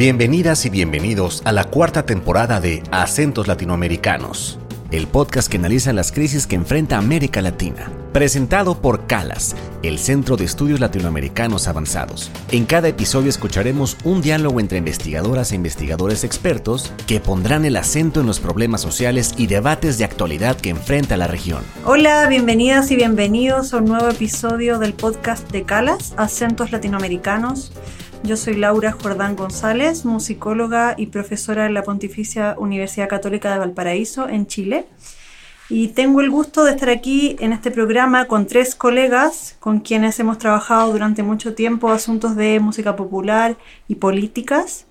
Bienvenidas y bienvenidos a la cuarta temporada de Acentos Latinoamericanos, el podcast que analiza las crisis que enfrenta América Latina. Presentado por CALAS, el Centro de Estudios Latinoamericanos Avanzados. En cada episodio escucharemos un diálogo entre investigadoras e investigadores expertos que pondrán el acento en los problemas sociales y debates de actualidad que enfrenta la región. Hola, bienvenidas y bienvenidos a un nuevo episodio del podcast de CALAS, Acentos Latinoamericanos. Yo soy Laura Jordán González, musicóloga y profesora en la Pontificia Universidad Católica de Valparaíso, en Chile. Y tengo el gusto de estar aquí en este programa con tres colegas con quienes hemos trabajado durante mucho tiempo asuntos de música popular y políticas.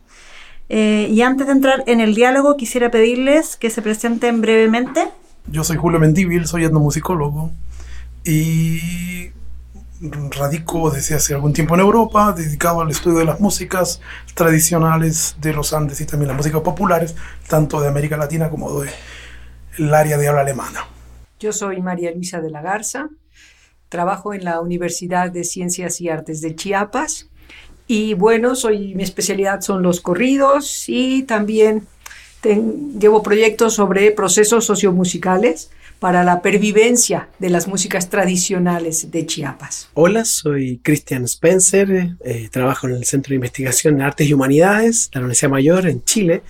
Eh, y antes de entrar en el diálogo, quisiera pedirles que se presenten brevemente. Yo soy Julio Mendívil, soy etnomusicólogo y radico desde hace algún tiempo en Europa, dedicado al estudio de las músicas tradicionales de los Andes y también las músicas populares, tanto de América Latina como de el área de habla alemana. Yo soy María Luisa de la Garza, trabajo en la Universidad de Ciencias y Artes de Chiapas y bueno, soy, mi especialidad son los corridos y también llevo proyectos sobre procesos sociomusicales para la pervivencia de las músicas tradicionales de Chiapas. Hola, soy Christian Spencer, eh, trabajo en el Centro de Investigación en Artes y Humanidades de la Universidad Mayor en Chile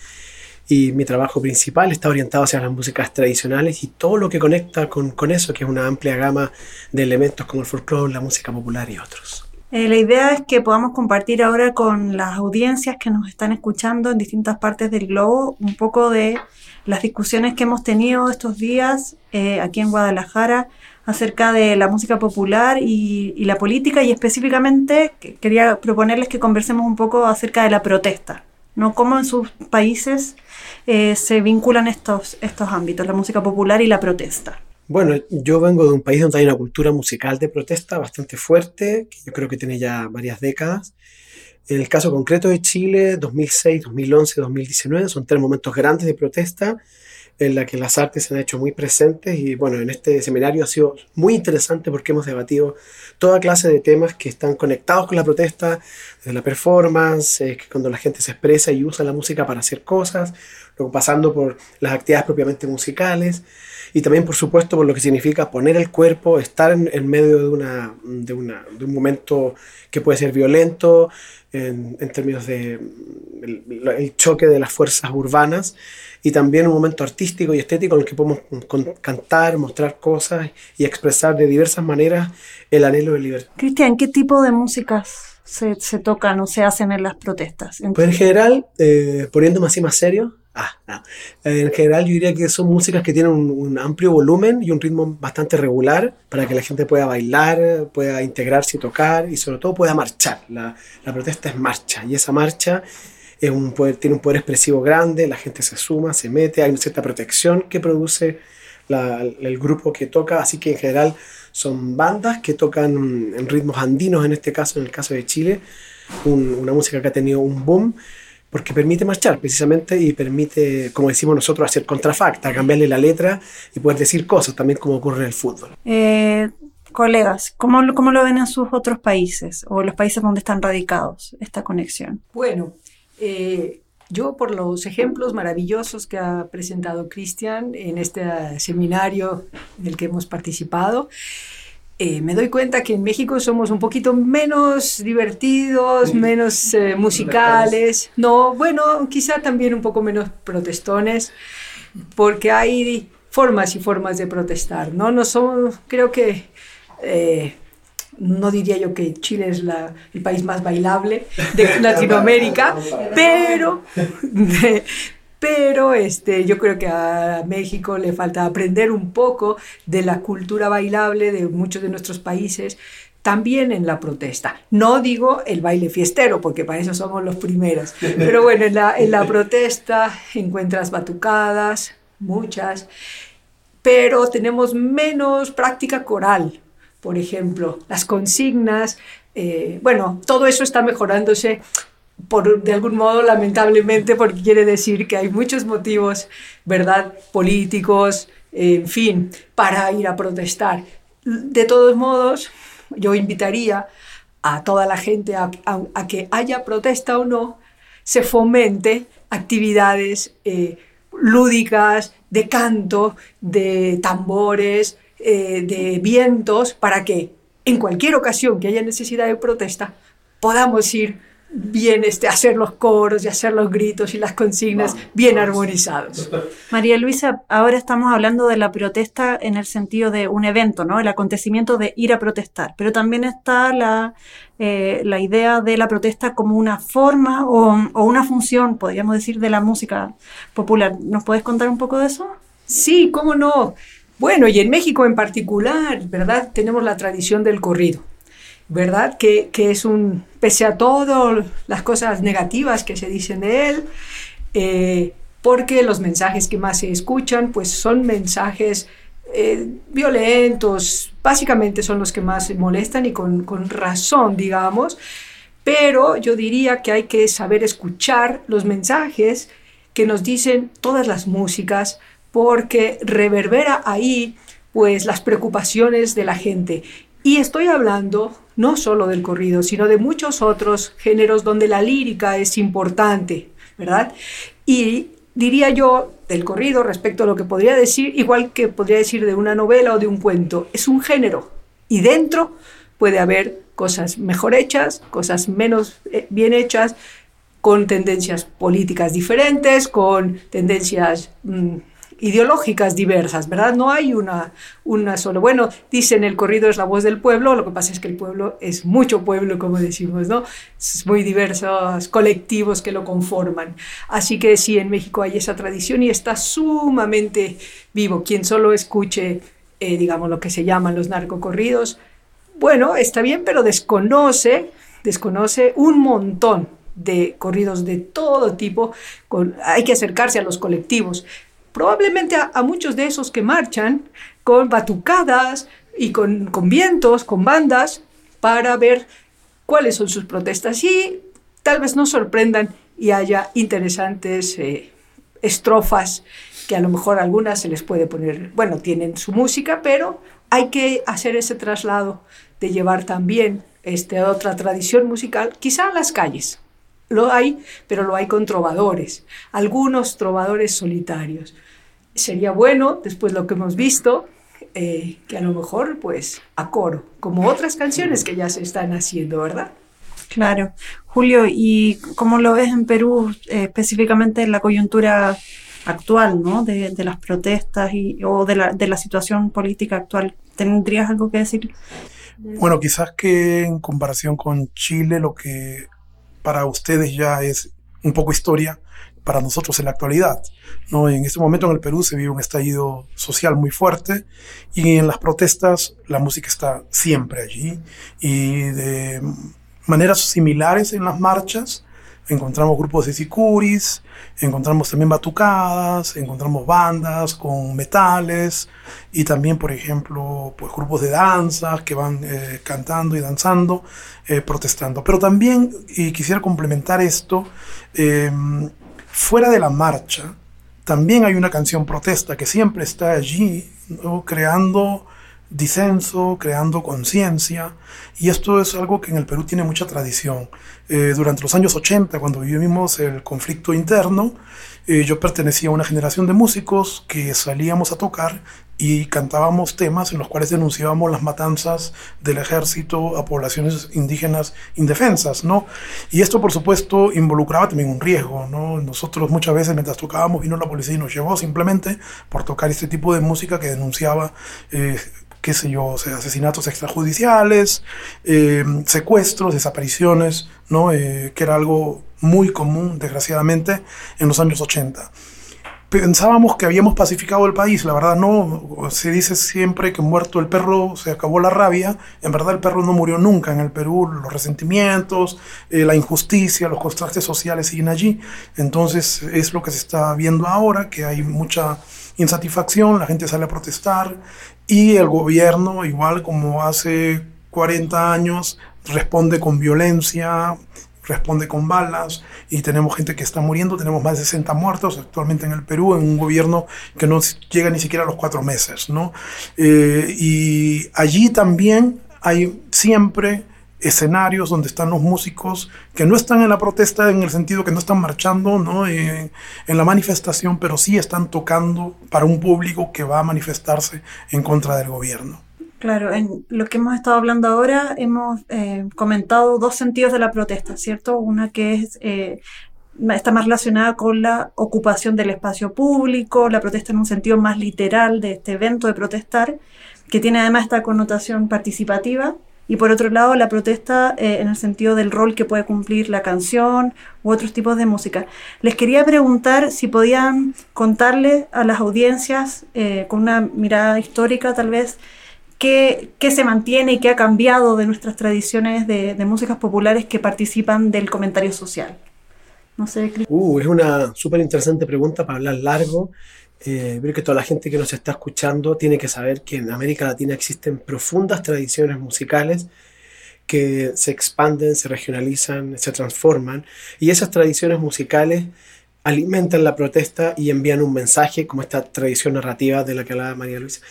y mi trabajo principal está orientado hacia las músicas tradicionales y todo lo que conecta con, con eso, que es una amplia gama de elementos como el folclore, la música popular y otros. Eh, la idea es que podamos compartir ahora con las audiencias que nos están escuchando en distintas partes del globo un poco de las discusiones que hemos tenido estos días eh, aquí en Guadalajara acerca de la música popular y, la política y específicamente quería proponerles que conversemos un poco acerca de la protesta, ¿no? Cómo en sus países eh, se vinculan estos, estos ámbitos, la música popular y la protesta. Bueno, yo vengo de un país donde hay una cultura musical de protesta bastante fuerte, que yo creo que tiene ya varias décadas. En el caso concreto de Chile, 2006, 2011, 2019, son tres momentos grandes de protesta en la que las artes se han hecho muy presentes y bueno, en este seminario ha sido muy interesante porque hemos debatido toda clase de temas que están conectados con la protesta, desde la performance, eh, cuando la gente se expresa y usa la música para hacer cosas, pasando por las actividades propiamente musicales y también por supuesto por lo que significa poner el cuerpo, estar en, medio de, una, de, una, de un momento que puede ser violento, en, términos de el, choque de las fuerzas urbanas y también un momento artístico y estético en el que podemos cantar, mostrar cosas y expresar de diversas maneras el anhelo de libertad. Cristian, ¿qué tipo de músicas se, se tocan o se hacen en las protestas? Pues en general, eh, poniéndome así más serio, Ah, En general yo diría que son músicas que tienen un, amplio volumen y un ritmo bastante regular para que la gente pueda bailar, pueda integrarse y tocar y sobre todo pueda marchar. La, protesta es marcha y esa marcha tiene un poder expresivo grande, la gente se suma, se mete, hay una cierta protección que produce el grupo que toca, así que en general son bandas que tocan ritmos andinos, en este caso, en el caso de Chile, una música que ha tenido un boom porque permite marchar precisamente y permite, como decimos nosotros, hacer contrafacta, cambiarle la letra y poder decir cosas, también como ocurre en el fútbol. Eh, colegas, ¿cómo, ¿cómo lo ven en sus otros países o los países donde están radicados esta conexión? Bueno, eh, yo por los ejemplos maravillosos que ha presentado Cristian en este seminario del que hemos participado, eh, me doy cuenta que en México somos un poquito menos divertidos, menos eh, musicales. No, bueno, quizá también un poco menos protestones, porque hay formas y formas de protestar, ¿no? No somos, creo que, eh, no diría yo que Chile es el país más bailable de Latinoamérica, pero, pero este, yo creo que a México le falta aprender un poco de la cultura bailable de muchos de nuestros países, también en la protesta. No digo el baile fiestero, porque para eso somos los primeros, pero bueno, en la, en la protesta encuentras batucadas, muchas, pero tenemos menos práctica coral, por ejemplo, las consignas, eh, bueno, todo eso está mejorándose por, de algún modo, lamentablemente, porque quiere decir que hay muchos motivos, ¿verdad?, políticos, en fin, para ir a protestar. De todos modos, yo invitaría a toda la gente a, que haya protesta o no, se fomente actividades eh, lúdicas, de canto, de tambores, eh, de vientos, para que en cualquier ocasión que haya necesidad de protesta podamos ir bien este, hacer los coros y hacer los gritos y las consignas bien armonizados. María Luisa, ahora estamos hablando de la protesta en el sentido de un evento, ¿no? El acontecimiento de ir a protestar, pero también está la, eh, la idea de la protesta como una forma o, o, una función, podríamos decir, de la música popular. ¿Nos puedes contar un poco de eso? Sí, cómo no. Bueno, y en México en particular, ¿verdad? Tenemos la tradición del corrido. ¿Verdad? Que, es un, pese a todas las cosas negativas que se dicen de él, eh, porque los mensajes que más se escuchan, pues son mensajes eh, violentos, básicamente son los que más molestan y con, con razón, digamos, pero yo diría que hay que saber escuchar los mensajes que nos dicen todas las músicas, porque reverbera ahí pues las preocupaciones de la gente. Y estoy hablando no solo del corrido, sino de muchos otros géneros donde la lírica es importante, ¿verdad? Y diría yo del corrido respecto a lo que podría decir, igual que podría decir de una novela o de un cuento, es un género y dentro puede haber cosas mejor hechas, cosas menos eh, bien hechas, con tendencias políticas diferentes, con tendencias mm, ideológicas diversas, ¿verdad? No hay una, una sola. Bueno, dicen el corrido es la voz del pueblo, lo que pasa es que el pueblo es mucho pueblo, como decimos, ¿no? Es muy diversos colectivos que lo conforman. Así que sí, en México hay esa tradición y está sumamente vivo. Quien solo escuche, eh, digamos, lo que se llaman los narcocorridos, bueno, está bien, pero desconoce, desconoce un montón de corridos de todo tipo, hay que acercarse a los colectivos probablemente a, muchos de esos que marchan con batucadas y con, con vientos, con bandas, para ver cuáles son sus protestas y tal vez nos sorprendan y haya interesantes eh, estrofas que a lo mejor algunas se les puede poner, bueno, tienen su música, pero hay que hacer ese traslado de llevar también este, otra tradición musical, quizá a las calles. Lo hay, pero lo hay con trovadores, algunos trovadores solitarios. Sería bueno, después lo que hemos visto, eh, que a lo mejor pues a coro, como otras canciones que ya se están haciendo, ¿verdad? Claro. Julio, ¿y cómo lo ves en Perú, eh, específicamente en la coyuntura actual, ¿no? De, las protestas y, o de la, de la situación política actual? ¿Tendrías algo que decir? Bueno, quizás que en comparación con Chile, lo que para ustedes ya es un poco historia, para nosotros en la actualidad. ¿no? En este momento en el Perú se vive un estallido social muy fuerte y en las protestas la música está siempre allí y de maneras similares en las marchas encontramos grupos de sicuris, encontramos también batucadas, encontramos bandas con metales y también, por ejemplo, pues grupos de danza que van eh, cantando y danzando, eh, protestando. Pero también, y quisiera complementar esto, em, fuera de la marcha, también hay una canción protesta que siempre está allí, creando disenso, creando conciencia, y esto es algo que en el Perú tiene mucha tradición. Eh, durante los años 80, cuando vivimos el conflicto interno, eh, yo pertenecía a una generación de músicos que salíamos a tocar y cantábamos temas en los cuales denunciábamos las matanzas del ejército a poblaciones indígenas indefensas, ¿no? Y esto, por supuesto, involucraba también un riesgo, ¿no? Nosotros muchas veces mientras tocábamos vino la policía y nos llevó simplemente por tocar este tipo de música que denunciaba eh, qué sé yo, asesinatos extrajudiciales, eh, secuestros, desapariciones, ¿no? Eh, que era algo muy común, desgraciadamente, en los años 80. Pensábamos que habíamos pacificado el país, la verdad no, se dice siempre que muerto el perro se acabó la rabia, en verdad el perro no murió nunca en el Perú, los resentimientos, eh, la injusticia, los contrastes sociales siguen allí, entonces es lo que se está viendo ahora, que hay mucha insatisfacción, la gente sale a protestar y el gobierno, igual como hace 40 años, responde con violencia, responde con balas y tenemos gente que está muriendo, tenemos más de 60 muertos actualmente en el Perú en un gobierno que no llega ni siquiera a los cuatro meses, ¿no? Eh, y allí también hay siempre escenarios donde están los músicos que no están en la protesta en el sentido que no están marchando ¿no? En la manifestación, pero sí están tocando para un público que va a manifestarse en contra del gobierno. Claro, en lo que hemos estado hablando ahora hemos eh, comentado dos sentidos de la protesta, ¿cierto? Una que es eh, está más relacionada con la ocupación del espacio público, la protesta en un sentido más literal de este evento de protestar, que tiene además esta connotación participativa, y por otro lado la protesta eh, en el sentido del rol que puede cumplir la canción u otros tipos de música. Les quería preguntar si podían contarle a las audiencias con una mirada histórica tal vez qué, se mantiene y qué ha cambiado de nuestras tradiciones de, de músicas populares que participan del comentario social. No sé, uh, es una súper interesante pregunta para hablar largo. Eh, creo que toda la gente que nos está escuchando tiene que saber que en América Latina existen profundas tradiciones musicales que se expanden, se regionalizan, se transforman y esas tradiciones musicales alimentan la protesta y envían un mensaje como esta tradición narrativa de la que hablaba María Luisa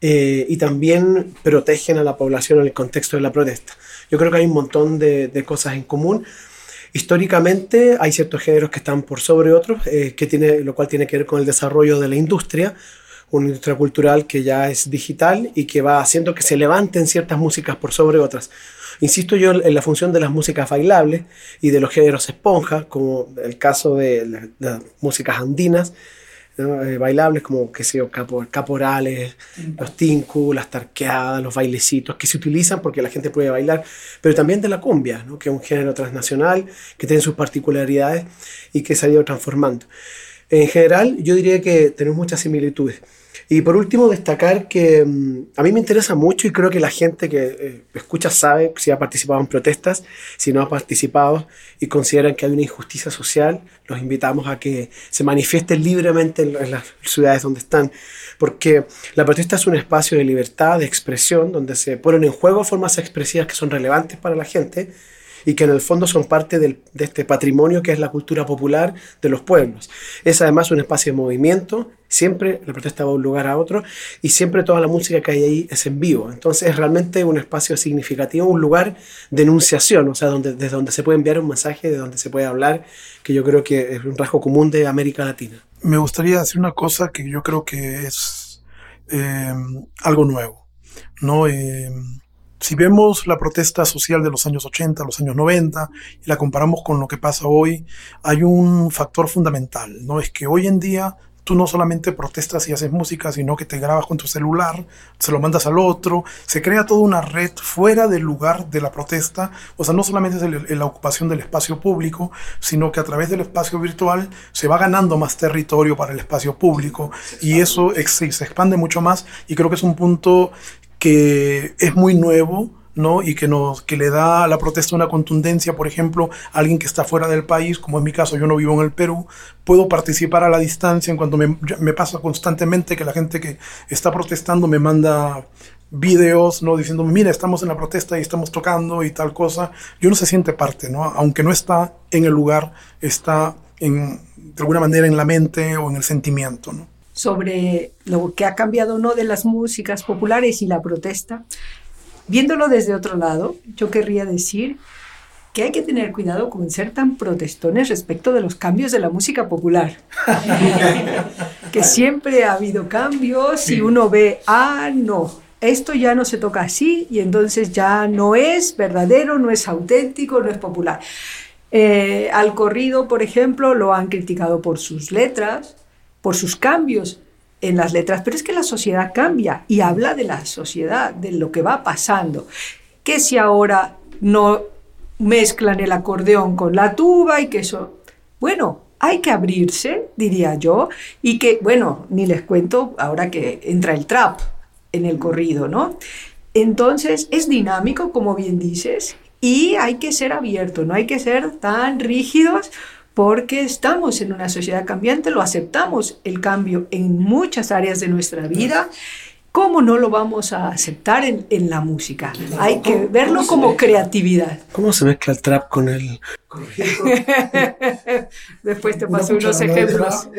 eh, y también protegen a la población en el contexto de la protesta. Yo creo que hay un montón de, de cosas en común Históricamente hay ciertos géneros que están por sobre otros, eh, que tiene, lo cual tiene que ver con el desarrollo de la industria, una industria cultural que ya es digital y que va haciendo que se levanten ciertas músicas por sobre otras. Insisto yo en la función de las músicas bailables y de los géneros esponja, como el caso de las músicas andinas, eh, bailables como, que sé yo, caporales, los tinku, las tarqueadas, los bailecitos, que se utilizan porque la gente puede bailar, pero también de la cumbia, ¿no? que es un género transnacional, que tiene sus particularidades y que se ha ido transformando. En general, yo diría que tenemos muchas similitudes. Y por último, destacar que mm, a mí me interesa mucho y creo que la gente que eh, escucha sabe si ha participado en protestas, si no ha participado y consideran que hay una injusticia social, los invitamos a que se manifiesten libremente en, las ciudades donde están, porque la protesta es un espacio de libertad, de expresión, donde se ponen en juego formas expresivas que son relevantes para la gente y que en el fondo son parte de este patrimonio que es la cultura popular de los pueblos. Es además un espacio de movimiento, siempre la protesta va de un lugar a otro y siempre toda la música que hay ahí es en vivo. Entonces es realmente un espacio significativo, un lugar de enunciación, o sea, desde donde se puede enviar un mensaje, de donde se puede hablar, que yo creo que es un rasgo común de América Latina. Me gustaría decir una cosa que yo creo que es eh, algo nuevo. ¿no? Eh, si vemos la protesta social de los años 80, los años 90 y la comparamos con lo que pasa hoy, hay un factor fundamental, ¿no? Es que hoy en día tú no solamente protestas y haces música, sino que te grabas con tu celular, se lo mandas al otro, se crea toda una red fuera del lugar de la protesta, o sea, no solamente es la ocupación del espacio público, sino que a través del espacio virtual se va ganando más territorio para el espacio público y eso se expande mucho más y creo que es un punto que es muy nuevo, ¿no? Y que, nos, que le da a la protesta una contundencia, por ejemplo, alguien que está fuera del país, como es mi caso, yo no vivo en el Perú, puedo participar a la distancia en cuanto me, me pasa constantemente que la gente que está protestando me manda videos, ¿no? Diciéndome, mira, estamos en la protesta y estamos tocando y tal cosa. Yo no se siente parte, ¿no? Aunque no está en el lugar, está en, de alguna manera en la mente o en el sentimiento, ¿no? Sobre lo que ha cambiado no de las músicas populares y la protesta. Viéndolo desde otro lado, yo querría decir que hay que tener cuidado con ser tan protestones respecto de los cambios de la música popular. que siempre ha habido cambios y uno ve, ah, no, esto ya no se toca así y entonces ya no es verdadero, no es auténtico, no es popular. Eh, al corrido, por ejemplo, lo han criticado por sus letras, por sus cambios en las letras, pero es que la sociedad cambia y habla de la sociedad, de lo que va pasando. Que si ahora no mezclan el acordeón con la tuba y que eso, bueno, hay que abrirse, diría yo, y que, bueno, ni les cuento ahora que entra el trap en el corrido, ¿no? Entonces es dinámico, como bien dices, y hay que ser abierto, no hay que ser tan rígidos porque estamos en una sociedad cambiante, lo aceptamos el cambio en muchas áreas de nuestra vida. ¿Cómo no lo vamos a aceptar en, en la música? Hay que verlo como creatividad. ¿Cómo se mezcla el trap con el... Después te paso unos ejemplos.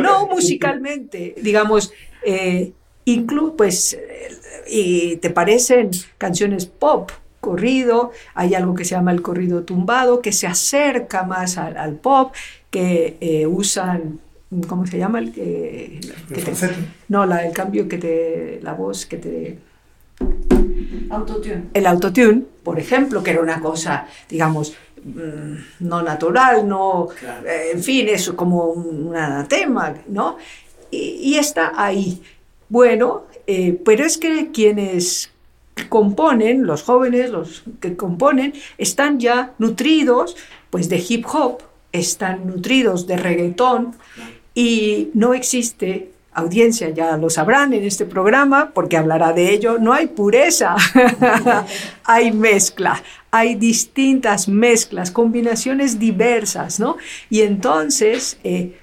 no, musicalmente. Digamos, eh, incluso pues, y te parecen canciones pop, corrido, hay algo que se llama el corrido tumbado, que se acerca más al, pop, que eh, usan, ¿cómo se llama? El, que no, la, el cambio que te, la voz que te... Autotune. El autotune, por ejemplo, que era una cosa, digamos, mm, no natural, no, eh, en fin, es como un anatema, ¿no? Y, está ahí. Bueno, eh, pero es que quienes componen, los jóvenes, los que componen, están ya nutridos pues de hip hop, están nutridos de reggaetón y no existe audiencia, ya lo sabrán en este programa, porque hablará de ello, no hay pureza, hay mezcla, hay distintas mezclas, combinaciones diversas, ¿no? Y entonces eh,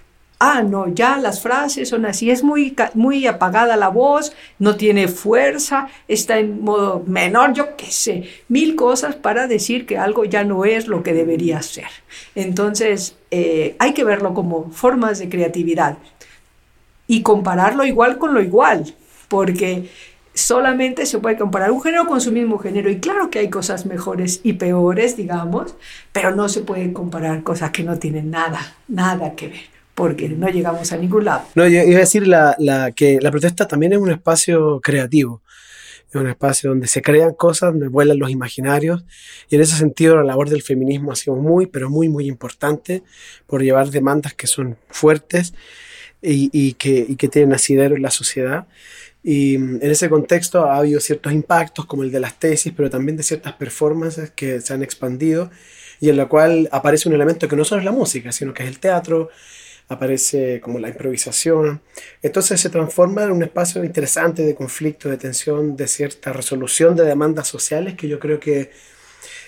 ah, no, ya las frases son así, es muy, muy apagada la voz, no tiene fuerza, está en modo menor, yo qué sé, mil cosas para decir que algo ya no es lo que debería ser. Entonces, eh, hay que verlo como formas de creatividad y compararlo igual con lo igual, porque solamente se puede comparar un género con su mismo género. Y claro que hay cosas mejores y peores, digamos, pero no se pueden comparar cosas que no tienen nada, nada que ver porque no llegamos a ningún lado. No, yo iba a decir la, la, que la protesta también es un espacio creativo, es un espacio donde se crean cosas, donde vuelan los imaginarios, y en ese sentido la labor del feminismo ha sido muy, pero muy, muy importante por llevar demandas que son fuertes y, y, que, que tienen asidero en la sociedad. Y mm, en ese contexto ha habido ciertos impactos, como el de las tesis, pero también de ciertas performances que se han expandido y en la cual aparece un elemento que no solo es la música, sino que es el teatro, aparece como la improvisación. Entonces se transforma en un espacio interesante de conflicto, de tensión, de cierta resolución de demandas sociales que yo creo que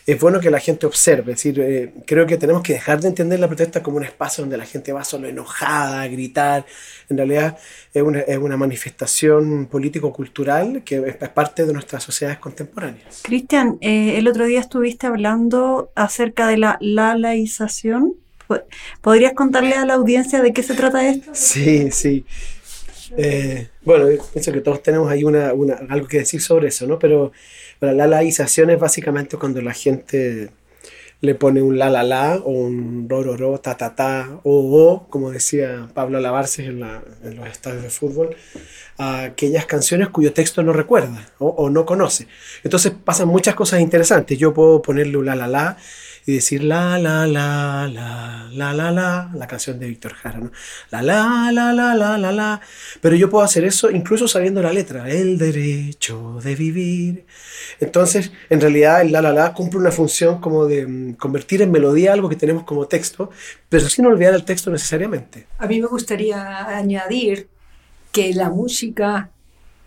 es bueno que la gente observe. Es decir, eh, creo que tenemos que dejar de entender la protesta como un espacio donde la gente va solo enojada, a gritar. En realidad es una, es una manifestación político-cultural que es parte de nuestras sociedades contemporáneas. Cristian, eh, el otro día estuviste hablando acerca de la lalaización ¿Podrías contarle a la audiencia de qué se trata esto? Sí, sí. Eh, bueno, pienso que todos tenemos ahí una, algo que decir sobre eso, ¿no? Pero, la laización es básicamente cuando la gente le pone un la la la o un ro ro ro, ta ta ta, o o, como decía Pablo Lavarces en, en los estadios de fútbol, a aquellas canciones cuyo texto no recuerda o, o, no conoce. Entonces pasan muchas cosas interesantes. Yo puedo ponerle un la la la y decir la, la, la, la, la, la, la, la canción de Víctor Jara, ¿no? La, la, la, la, la, la, la. Pero yo puedo hacer eso incluso sabiendo la letra, el derecho de vivir. Entonces, en realidad, el la, la, la cumple una función como de mm, convertir en melodía algo que tenemos como texto, pero sin olvidar el texto necesariamente. A mí me gustaría añadir que la música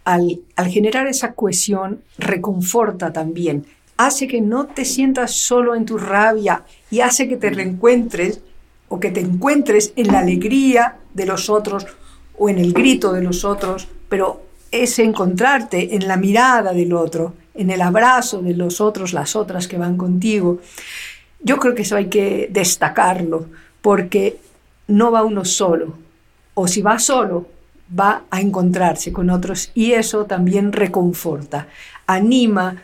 al, al, generar esa cohesión, reconforta también hace que no te sientas solo en tu rabia y hace que te reencuentres o que te encuentres en la alegría de los otros o en el grito de los otros, pero es encontrarte en la mirada del otro, en el abrazo de los otros, las otras que van contigo. Yo creo que eso hay que destacarlo, porque no va uno solo, o si va solo, va a encontrarse con otros y eso también reconforta, anima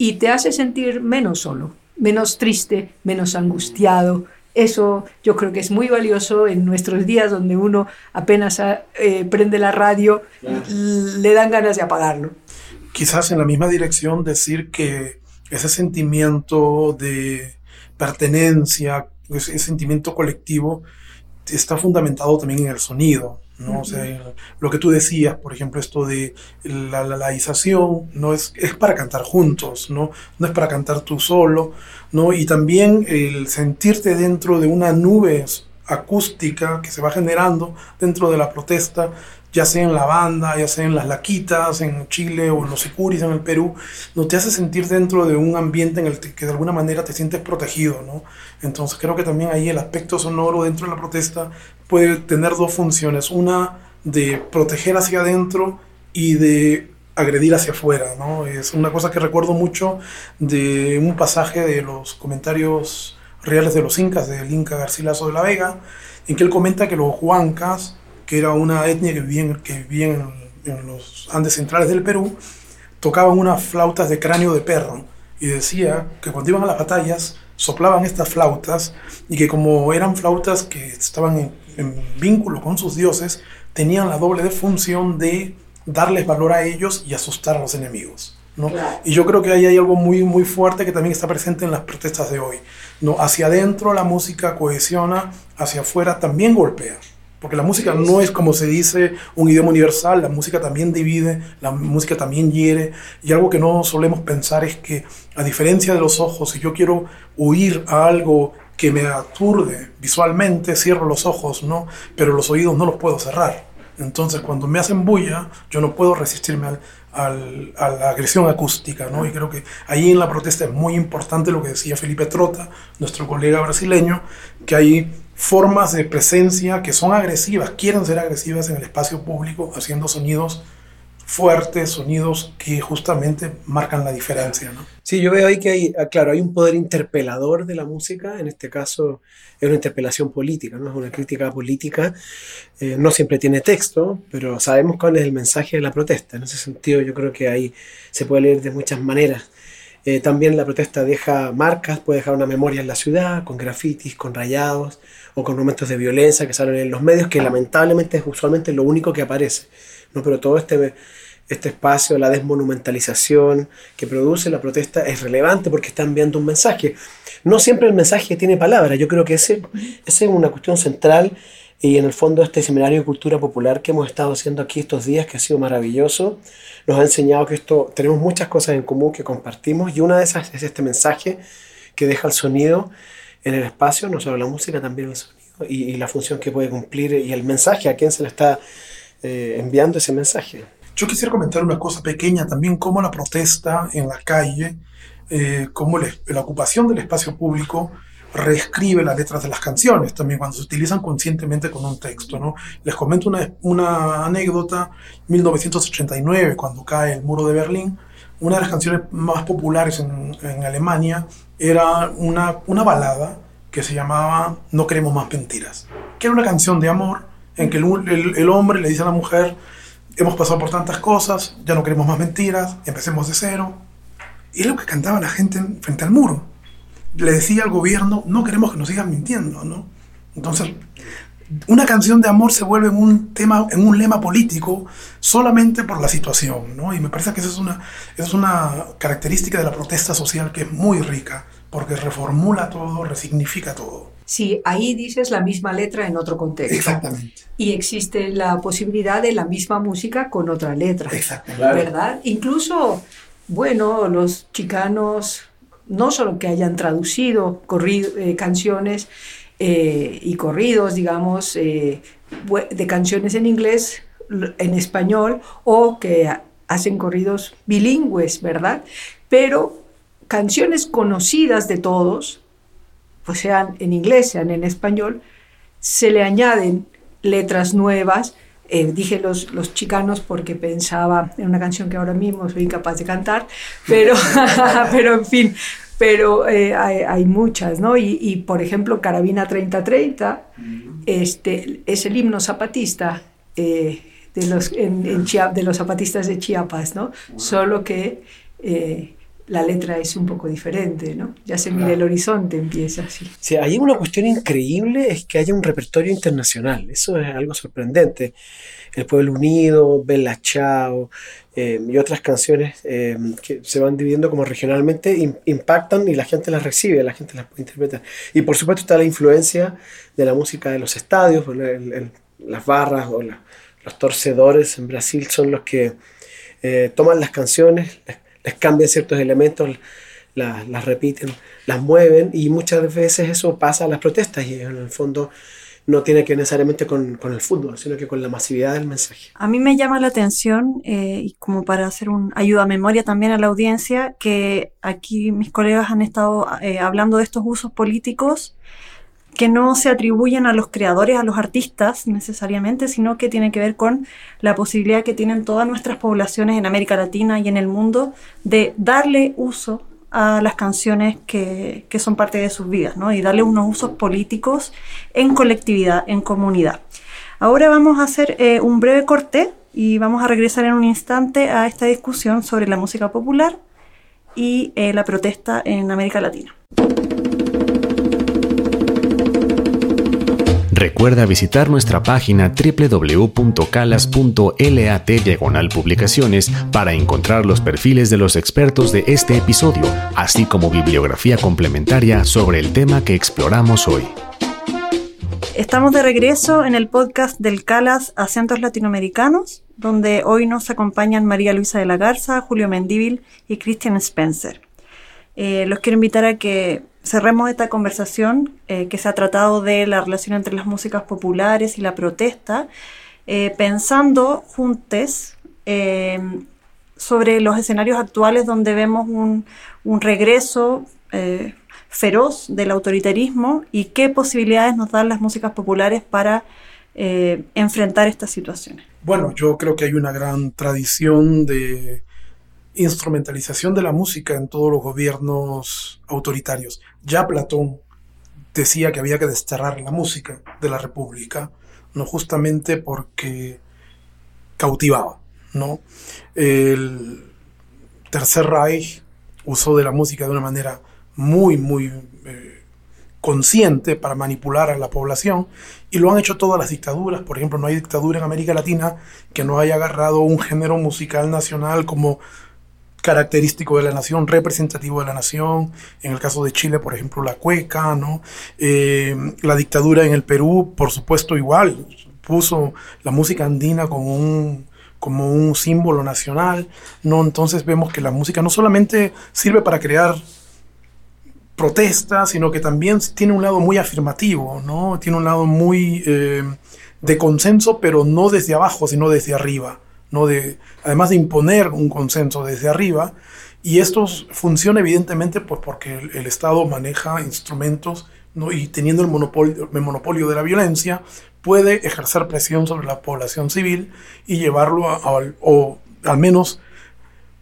y te hace sentir menos solo, menos triste, menos angustiado. Eso yo creo que es muy valioso en nuestros días donde uno apenas eh, prende la radio, le dan ganas de apagarlo. Quizás en la misma dirección decir que ese sentimiento de pertenencia, ese sentimiento colectivo, está fundamentado también en el sonido. ¿No? O sea, lo que tú decías, por ejemplo, esto de la, laización, ¿no? Es, es para cantar juntos, ¿no? No es para cantar tú solo, ¿no? Y también el sentirte dentro de una nube acústica que se va generando dentro de la protesta, ya sea en la banda, ya sea en las laquitas, en Chile o en los sicuris en el Perú, no te hace sentir dentro de un ambiente en el que de alguna manera te sientes protegido, ¿no? Entonces creo que también ahí el aspecto sonoro dentro de la protesta puede tener dos funciones, una de proteger hacia adentro y de agredir hacia afuera, ¿no? Es una cosa que recuerdo mucho de un pasaje de los comentarios reales de los incas, del Inca Garcilaso de la Vega, en que él comenta que los huancas, que era una etnia que vivía, que vivía en los Andes centrales del Perú, tocaban unas flautas de cráneo de perro y decía que cuando iban a las batallas soplaban estas flautas y que como eran flautas que estaban en, en vínculo con sus dioses, tenían la doble de función de darles valor a ellos y asustar a los enemigos. ¿no? Y yo creo que ahí hay algo muy, muy fuerte que también está presente en las protestas de hoy. ¿no? Hacia adentro la música cohesiona, hacia afuera también golpea. Porque la música no es como se dice un idioma universal, la música también divide, la música también hiere. Y algo que no solemos pensar es que, a diferencia de los ojos, si yo quiero huir a algo que me aturde visualmente, cierro los ojos, ¿no? Pero los oídos no los puedo cerrar. Entonces, cuando me hacen bulla, yo no puedo resistirme al, a la agresión acústica, ¿no? Y creo que ahí en la protesta es muy importante lo que decía Felipe Trota, nuestro colega brasileño, que hay formas de presencia que son agresivas, quieren ser agresivas en el espacio público, haciendo sonidos fuertes, sonidos que justamente marcan la diferencia, ¿no? Sí, yo veo ahí que hay, ah, claro, hay un poder interpelador de la música, en este caso es una interpelación política, ¿no? es una crítica política, eh, no siempre tiene texto, pero sabemos cuál es el mensaje de la protesta, en ese sentido yo creo que ahí se puede leer de muchas maneras. Eh, también la protesta deja marcas, puede dejar una memoria en la ciudad, con grafitis, con rayados o con momentos de violencia que salen en los medios, que lamentablemente es usualmente lo único que aparece. ¿no? Pero todo este, este espacio, la desmonumentalización que produce la protesta es relevante porque está enviando un mensaje. No siempre el mensaje tiene palabras, yo creo que ese, esa es una cuestión central y en el fondo este seminario de cultura popular que hemos estado haciendo aquí estos días, que ha sido maravilloso, nos ha enseñado que esto tenemos muchas cosas en común que compartimos y una de esas es este mensaje que deja el sonido en el espacio, no solo la música, también el sonido y, y la función que puede cumplir y el mensaje, a quién se le está eh, enviando ese mensaje. Yo quisiera comentar una cosa pequeña también, cómo la protesta en la calle, eh, cómo la ocupación del espacio público reescribe las letras de las canciones, también cuando se utilizan conscientemente con un texto. ¿no? Les comento una, una anécdota, 1989, cuando cae el muro de Berlín, una de las canciones más populares en, en Alemania era una, una balada que se llamaba No queremos más mentiras, que era una canción de amor en que el, el- el hombre le dice a la mujer, hemos pasado por tantas cosas, ya no queremos más mentiras, empecemos de cero. Y es lo que cantaba la gente en- frente al muro. Le decía al gobierno, no queremos que nos sigan mintiendo, ¿no? Entonces, una canción de amor se vuelve en un tema, en un lema político solamente por la situación, ¿no? Y me parece que esa es una, esa es una característica de la protesta social que es muy rica, porque reformula todo, resignifica todo. Sí, ahí dices la misma letra en otro contexto. Exactamente. Y existe la posibilidad de la misma música con otra letra. Exactamente. ¿Verdad? Incluso, bueno, los chicanos, no solo que hayan traducido eh, canciones eh, y corridos, digamos, eh, de canciones en inglés, en español, o que ha- hacen corridos bilingües, ¿verdad? Pero canciones conocidas de todos, pues sean en inglés, sean en español, se le añaden letras nuevas. Dije los, los chicanos porque pensaba en una canción que ahora mismo soy incapaz de cantar, pero, pero en fin, pero eh, hay, hay muchas, ¿no? Y, y, por ejemplo, Carabina 3030 este, es el himno zapatista eh, de, los, en, en de los zapatistas de Chiapas, ¿no? Solo que eh, la letra es un poco diferente, ¿no? Ya se mira el horizonte, empieza así. Sí, hay una cuestión increíble, es que haya un repertorio internacional, eso es algo sorprendente. El Pueblo Unido, Bella Chao eh, y otras canciones eh, que se van dividiendo como regionalmente im- impactan y la gente las recibe, la gente las puede interpretar. Y por supuesto está la influencia de la música de los estadios, bueno, el- el- las barras o la- los torcedores en Brasil son los que eh, toman las canciones, les, les cambian ciertos elementos, las, las repiten, las mueven y muchas veces eso pasa a las protestas y en el fondo no tiene que necesariamente con, con el fútbol, sino que con la masividad del mensaje. A mí me llama la atención, eh, y como para hacer un ayuda a memoria también a la audiencia, que aquí mis colegas han estado eh, hablando de estos usos políticos que no se atribuyen a los creadores, a los artistas necesariamente, sino que tienen que ver con la posibilidad que tienen todas nuestras poblaciones en América Latina y en el mundo de darle uso a las canciones que, que son parte de sus vidas, ¿no? Y darle unos usos políticos en colectividad, en comunidad. Ahora vamos a hacer eh, un breve corte y vamos a regresar en un instante a esta discusión sobre la música popular y eh, la protesta en América Latina. Recuerda visitar nuestra página www.calas.lat diagonal publicaciones para encontrar los perfiles de los expertos de este episodio, así como bibliografía complementaria sobre el tema que exploramos hoy. Estamos de regreso en el podcast del Calas Acentos Latinoamericanos, donde hoy nos acompañan María Luisa de la Garza, Julio Mendíbil y Christian Spencer. Eh, los quiero invitar a que cerremos esta conversación eh, que se ha tratado de la relación entre las músicas populares y la protesta, eh, pensando juntos sobre los escenarios actuales donde vemos un, regreso feroz del autoritarismo y qué posibilidades nos dan las músicas populares para eh, enfrentar estas situaciones. Bueno, yo creo que hay una gran tradición de instrumentalización de la música en todos los gobiernos autoritarios. Ya Platón decía que había que desterrar la música de la República, no justamente porque cautivaba, ¿no? El Tercer Reich usó de la música de una manera muy, muy eh, consciente para manipular a la población y lo han hecho todas las dictaduras. Por ejemplo, no hay dictadura en América Latina que no haya agarrado un género musical nacional como característico de la nación, representativo de la nación. En el caso de Chile, por ejemplo, la cueca, ¿no? Eh, la dictadura en el Perú, por supuesto, igual, puso la música andina como un, como un símbolo nacional, ¿no? Entonces vemos que la música no solamente sirve para crear protesta, sino que también tiene un lado muy afirmativo, ¿no? Tiene un lado muy eh, de consenso, pero no desde abajo, sino desde arriba, ¿no? De, además de imponer un consenso desde arriba, y esto funciona evidentemente pues, porque el, Estado maneja instrumentos ¿no? y teniendo el monopolio, el monopolio de la violencia, puede ejercer presión sobre la población civil y llevarlo a, o al menos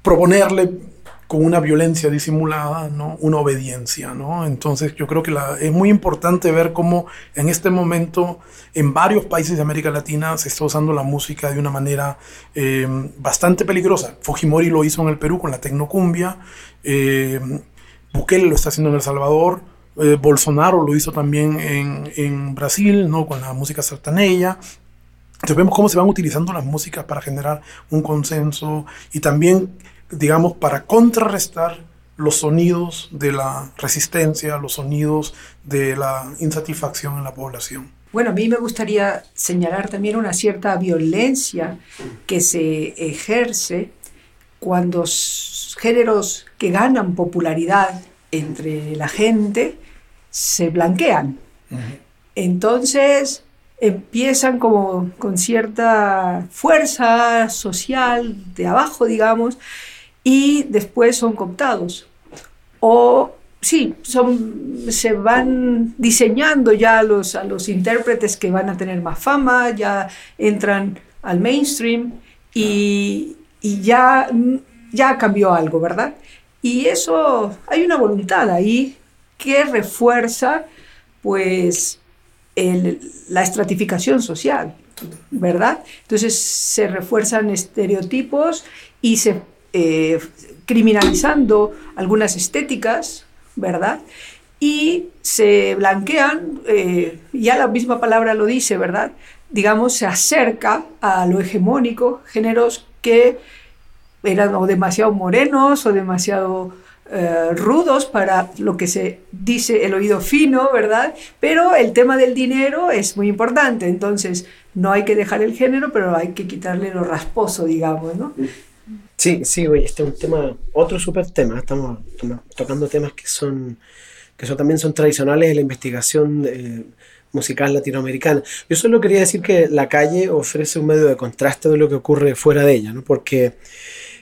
proponerle con una violencia disimulada, ¿no? una obediencia. ¿no? Entonces yo creo que es muy importante ver cómo en este momento en varios países de América Latina se está usando la música de una manera eh, bastante peligrosa. Fujimori lo hizo en el Perú con la tecnocumbia, eh, Bukele lo está haciendo en El Salvador, eh, Bolsonaro lo hizo también en, Brasil ¿no? con la música sertaneja. Entonces vemos cómo se van utilizando las músicas para generar un consenso y también digamos, para contrarrestar los sonidos de la resistencia, los sonidos de la insatisfacción en la población. Bueno, a mí me gustaría señalar también una cierta violencia que se ejerce cuando géneros que ganan popularidad entre la gente se blanquean. Entonces empiezan como con cierta fuerza social de abajo, digamos, y después son cooptados. O sí, son, se van diseñando ya los, a los intérpretes que van a tener más fama, ya entran al mainstream y, y ya, ya cambió algo, ¿verdad? Y eso, hay una voluntad ahí que refuerza pues la estratificación social, ¿verdad? Entonces se refuerzan estereotipos y se eh, criminalizando algunas estéticas, ¿verdad? Y se blanquean, eh, ya la misma palabra lo dice, ¿verdad? Digamos, se acerca a lo hegemónico, géneros que eran o demasiado morenos o demasiado eh, rudos para lo que se dice el oído fino, ¿verdad? Pero el tema del dinero es muy importante, entonces no hay que dejar el género, pero hay que quitarle lo rasposo, digamos, ¿no? Sí, sí, oye, este es un tema, otro súper tema. Estamos, tocando temas que son, que son también son tradicionales en la investigación eh, musical latinoamericana. Yo solo quería decir que la calle ofrece un medio de contraste de lo que ocurre fuera de ella, ¿no? porque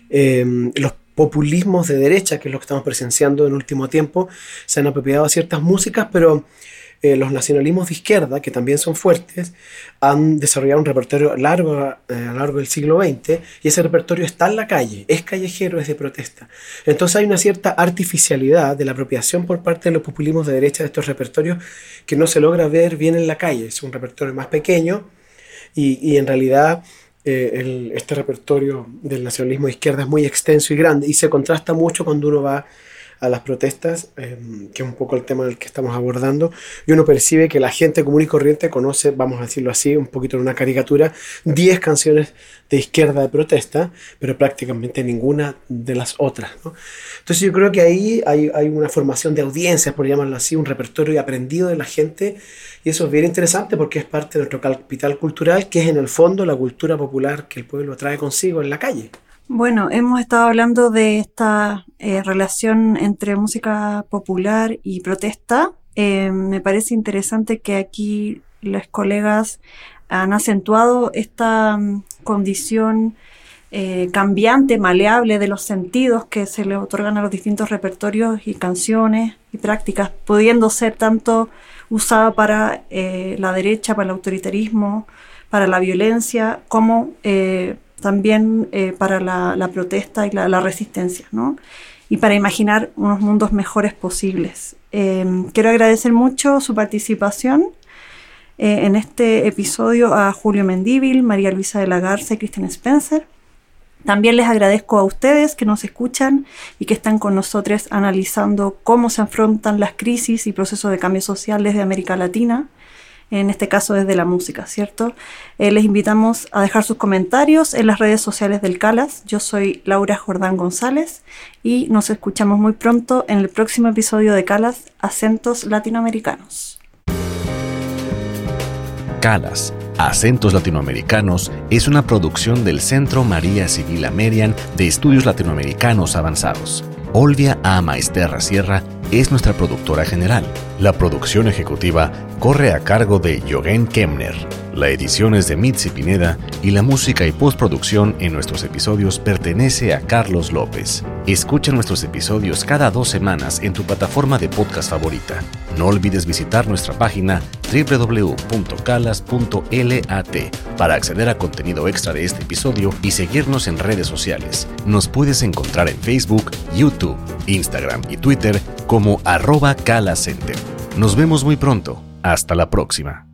eh, los populismos de derecha, que es lo que estamos presenciando en último tiempo, se han apropiado a ciertas músicas, pero eh, los nacionalismos de izquierda, que también son fuertes, han desarrollado un repertorio largo eh, a lo largo del siglo XX y ese repertorio está en la calle, es callejero, es de protesta. Entonces hay una cierta artificialidad de la apropiación por parte de los populismos de derecha de estos repertorios que no se logra ver bien en la calle. Es un repertorio más pequeño y, y en realidad eh, este repertorio del nacionalismo de izquierda es muy extenso y grande y se contrasta mucho cuando uno va a las protestas, em, que es un poco el tema del que estamos abordando, y uno percibe que la gente común y corriente conoce, vamos a decirlo así, un poquito en una caricatura, 10 canciones de izquierda de protesta, pero prácticamente ninguna de las otras. Entonces yo creo que ahí hay, hay una formación de audiencias, por llamarlo así, un repertorio aprendido de la gente, y eso es bien interesante porque es parte de nuestro capital cultural, que es en el fondo la cultura popular que el pueblo trae consigo en la calle. Bueno, hemos estado hablando de esta eh, relación entre música popular y protesta. Eh, me parece interesante que aquí los colegas han acentuado esta mm, condición eh, cambiante, maleable de los sentidos que se le otorgan a los distintos repertorios y canciones y prácticas, pudiendo ser tanto usada para la derecha, para el autoritarismo, para la violencia, como también eh, para la, protesta y la, resistencia, ¿no? Y para imaginar unos mundos mejores posibles. Em, quiero agradecer mucho su participación eh, en este episodio a Julio Mendíbil, María Luisa de la Garza y Cristian Spencer. También les agradezco a ustedes que nos escuchan y que están con nosotros analizando cómo se afrontan las crisis y procesos de cambio social desde América Latina en este caso desde la música, ¿cierto? Eh, les invitamos a dejar sus comentarios en las redes sociales del CALAS. Yo soy Laura Jordán González y nos escuchamos muy pronto en el próximo episodio de CALAS, Acentos Latinoamericanos. CALAS, Acentos Latinoamericanos, es una producción del Centro María Civil Amerian de Estudios Latinoamericanos Avanzados. Olvia A. Maesterra Sierra es nuestra productora general. La producción ejecutiva corre a cargo de Jogen Kemner. La edición es de Mitzi Pineda y la música y postproducción en nuestros episodios pertenece a Carlos López. Escucha nuestros episodios cada dos semanas en tu plataforma de podcast favorita. No olvides visitar nuestra página www.calas.lat para acceder a contenido extra de este episodio y seguirnos en redes sociales. Nos puedes encontrar en Facebook, YouTube, Instagram y Twitter como arroba calacenter. Nos vemos muy pronto. Hasta la próxima.